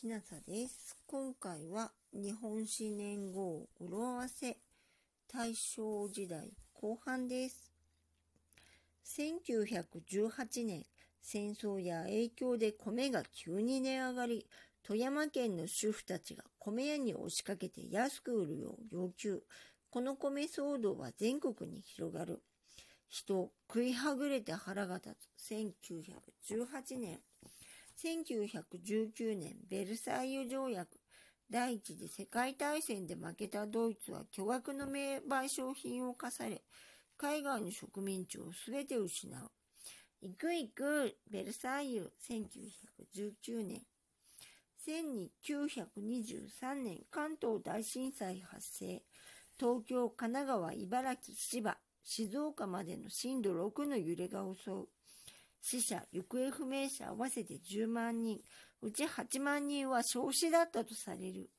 きなさです。今回は日本史年号語呂合わせ大正時代後半です。1918年、戦争や影響で米が急に値上がり、富山県の主婦たちが米屋に押しかけて安く売るよう要求。この米騒動は全国に広がる。人、食いはぐれて腹が立つ。1918年。1919年ベルサイユ条約第一次世界大戦で負けたドイツは巨額の名賠償品を課され海外の植民地を全て失う。行く行くベルサイユ1919年1923年関東大震災発生東京、神奈川、茨城、千葉、静岡までの震度6の揺れが襲う。死者、行方不明者合わせて10万人、うち8万人は少子だったとされる。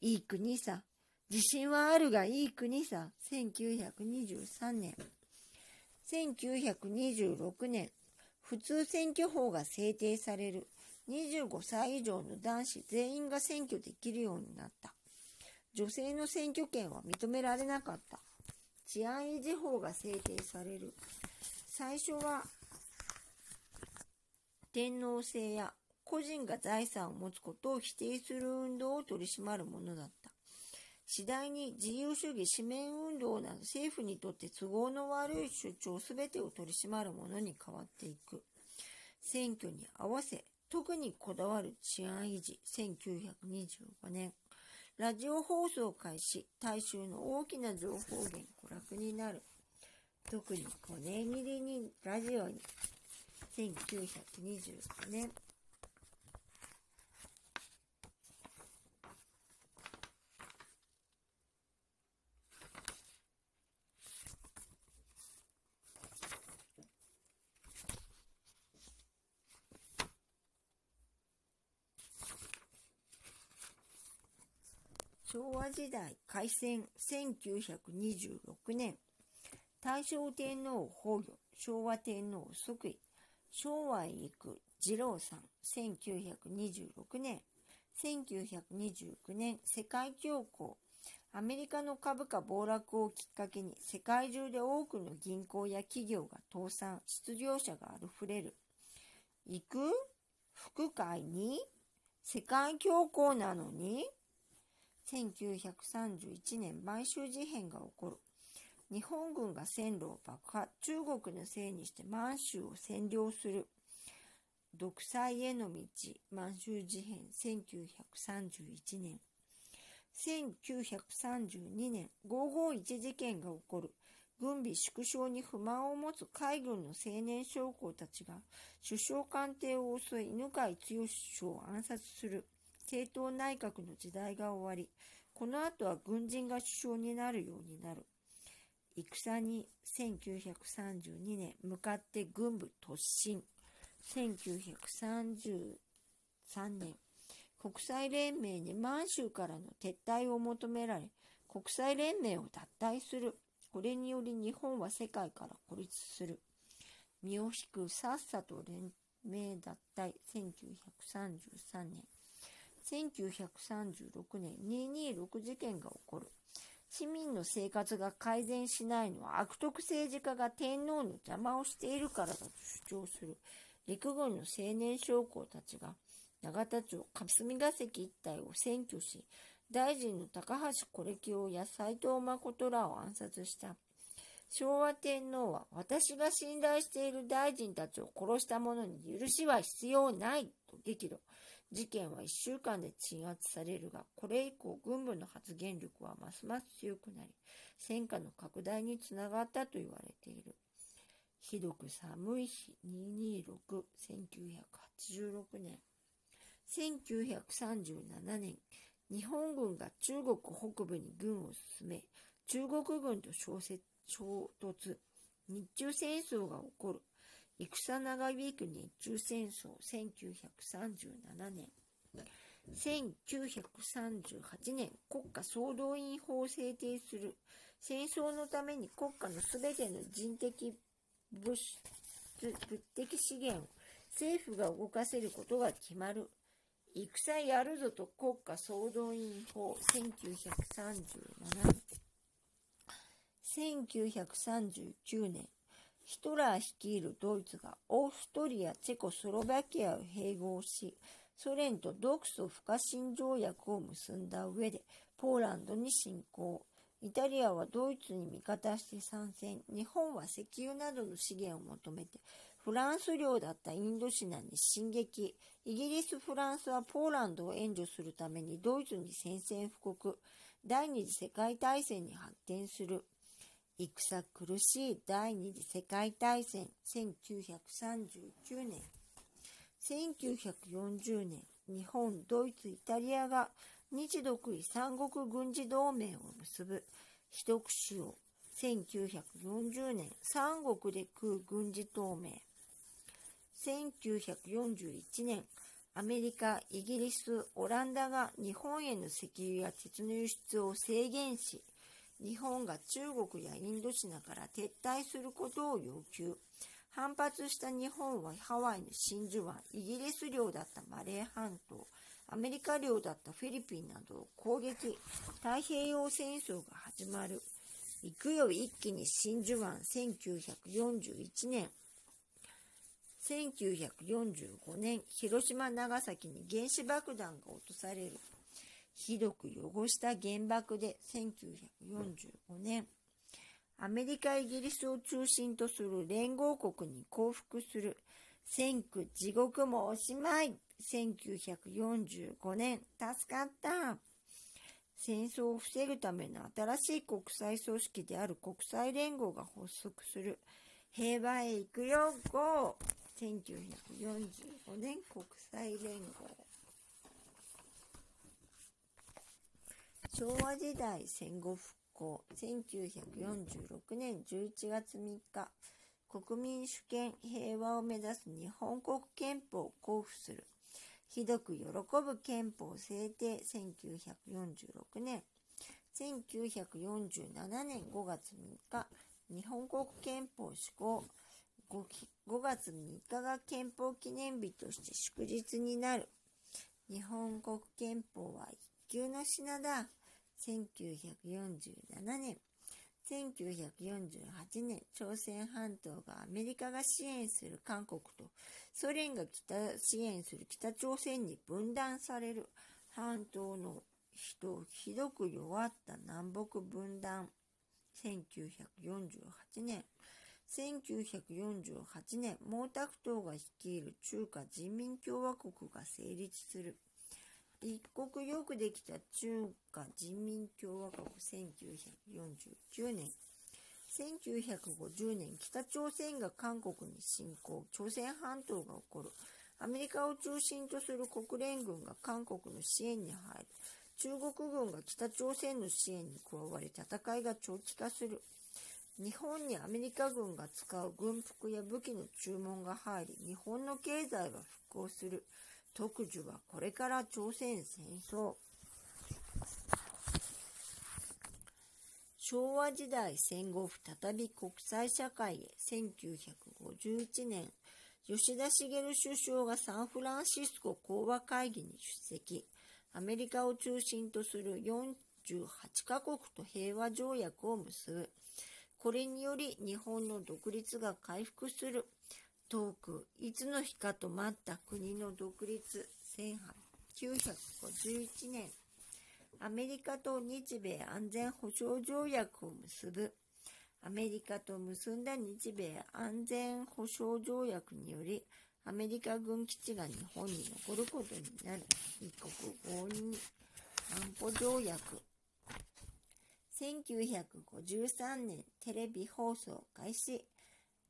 いい国さ。自信はあるがいい国さ。1923年。1926年、普通選挙法が制定される。25歳以上の男子全員が選挙できるようになった。女性の選挙権は認められなかった。治安維持法が制定される。最初は天皇制や個人が財産を持つことを否定する運動を取り締まるものだった。次第に自由主義紙面運動など政府にとって都合の悪い主張すべてを取り締まるものに変わっていく。選挙に合わせ、特にこだわる治安維持、1925年。ラジオ放送開始、大衆の大きな情報源、娯楽になる。特に小ネ切りにラジオに1925年。昭和時代開戦1926年。大正天皇崩御昭和天皇即位。昭和育二郎さん、1926年、1929年、世界恐慌、アメリカの株価暴落をきっかけに世界中で多くの銀行や企業が倒産、失業者があふれる。行く？副会に世界恐慌なのに ?1931 年買収事変が起こる。日本軍が線路を爆破、中国のせいにして満州を占領する。独裁への道、満州事変、1931年。1932年、551事件が起こる。軍備縮小に不満を持つ海軍の青年将校たちが首相官邸を襲い犬飼剛首相を暗殺する政党内閣の時代が終わりこの後は軍人が首相になるようになる戦に1932年向かって軍部突進。1933年国際連盟に満州からの撤退を求められ国際連盟を脱退する。これにより日本は世界から孤立する。身を引くさっさと連盟脱退。1933年。1936年226事件が起こる。市民の生活が改善しないのは悪徳政治家が天皇の邪魔をしているからだと主張する。陸軍の青年将校たちが永田町霞が関一帯を占拠し大臣の高橋是清や斎藤誠らを暗殺した。昭和天皇は私が信頼している大臣たちを殺した者に許しは必要ない。激怒事件は1週間で鎮圧されるが、これ以降軍部の発言力はますます強くなり、戦火の拡大につながったと言われている。ひどく寒い日226、1986年。1937年、日本軍が中国北部に軍を進め、中国軍と衝突、日中戦争が起こる。戦長引く日中戦争1937年1938年国家総動員法を制定する。戦争のために国家のすべての人的物質物的資源を政府が動かせることが決まる。戦やるぞと国家総動員法1937年。1939年。ヒトラー率いるドイツがオーストリア、チェコスロバキアを併合し、ソ連と独ソ不可侵条約を結んだ上で、ポーランドに侵攻。イタリアはドイツに味方して参戦。日本は石油などの資源を求めて、フランス領だったインドシナに進撃。イギリス、フランスはポーランドを援助するためにドイツに宣戦布告。第二次世界大戦に発展する。戦苦しい第二次世界大戦1939年。1940年日本ドイツイタリアが日独伊三国軍事同盟を結ぶ。秘徳使用1940年三国で空軍事同盟。1941年アメリカ、イギリス、オランダが日本への石油や鉄の輸出を制限し、日本が中国やインドシナから撤退することを要求。反発した日本はハワイの真珠湾、イギリス領だったマレー半島、アメリカ領だったフィリピンなどを攻撃。太平洋戦争が始まる。行くよ一気に真珠湾1941年。1945年、広島、長崎に原子爆弾が落とされる。ひどく汚した原爆で1945年、アメリカ、イギリスを中心とする連合国に降伏する。戦区地獄もおしまい。1945年、助かった。戦争を防ぐための新しい国際組織である国際連合が発足する。平和へ行くよ、GO! 1945年国際連合。昭和時代戦後復興1946年11月3日国民主権平和を目指す日本国憲法を交付する。ひどく喜ぶ憲法制定1946年。1947年5月3日日本国憲法施行。5, 5月3日が憲法記念日として祝日になる。日本国憲法は一級の品だ。1947年、1948年、朝鮮半島がアメリカが支援する韓国とソ連が北支援する北朝鮮に分断される半島の人ひどく弱った南北分断。1948年、1948年、毛沢東が率いる中華人民共和国が成立する。一国よくできた中華人民共和国1949年。1950年北朝鮮が韓国に侵攻朝鮮半島が起こる。アメリカを中心とする国連軍が韓国の支援に入る。中国軍が北朝鮮の支援に加わり戦いが長期化する。日本にアメリカ軍が使う軍服や武器の注文が入り日本の経済は復興する。特需はこれから朝鮮戦争。昭和時代戦後再び国際社会へ。1951年吉田茂首相がサンフランシスコ講和会議に出席。アメリカを中心とする48カ国と平和条約を結ぶ。これにより日本の独立が回復する。遠く、いつの日かと待った国の独立、1951年、アメリカと日米安全保障条約を結ぶ。アメリカと結んだ日米安全保障条約により、アメリカ軍基地が日本に残ることになる。一国合認安保条約。1953年テレビ放送開始。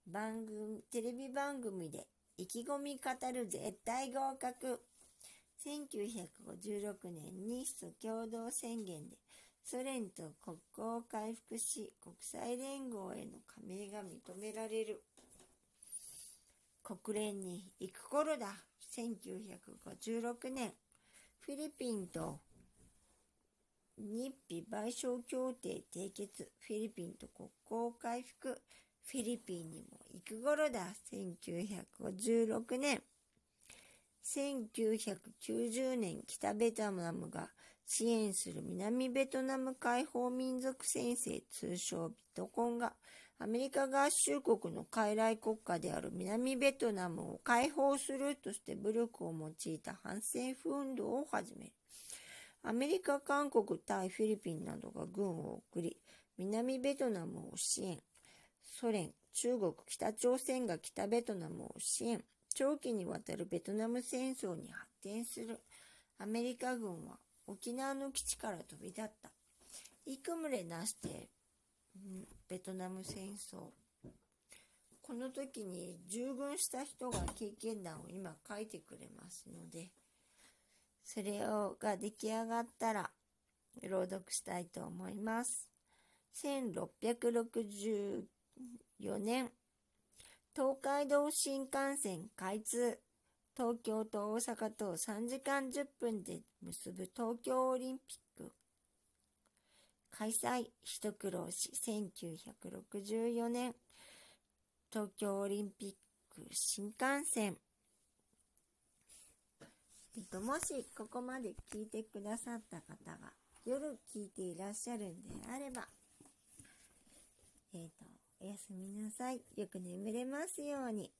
番組、テレビ番組で意気込み語る絶対合格。1956年日ソ共同宣言でソ連と国交を回復し国際連合への加盟が認められる。国連に行く頃だ。1956年、フィリピンと日費賠償協定締結、フィリピンと国交回復、フィリピンにも行く頃だ。1956年。1990年北ベトナムが支援する南ベトナム解放民族先生通称ビトコンがアメリカ合衆国の傀儡国家である南ベトナムを解放するとして武力を用いた反政府運動を始める。アメリカ、韓国、タイ、フィリピンなどが軍を送り、南ベトナムを支援。ソ連、中国、北朝鮮が北ベトナムを支援。長期にわたるベトナム戦争に発展する。アメリカ軍は沖縄の基地から飛び立った。幾群れなして、ベトナム戦争。この時に従軍した人が経験談を今書いてくれますので、それをが出来上がったら朗読したいと思います。16 4年、東海道新幹線開通。東京と大阪と3時間10分で結ぶ東京オリンピック。開催、一苦労し、1964年、東京オリンピック新幹線。えっと、もしここまで聞いてくださった方が夜聞いていらっしゃるんであれば、えっ、と、おやすみなさい。よく眠れますように。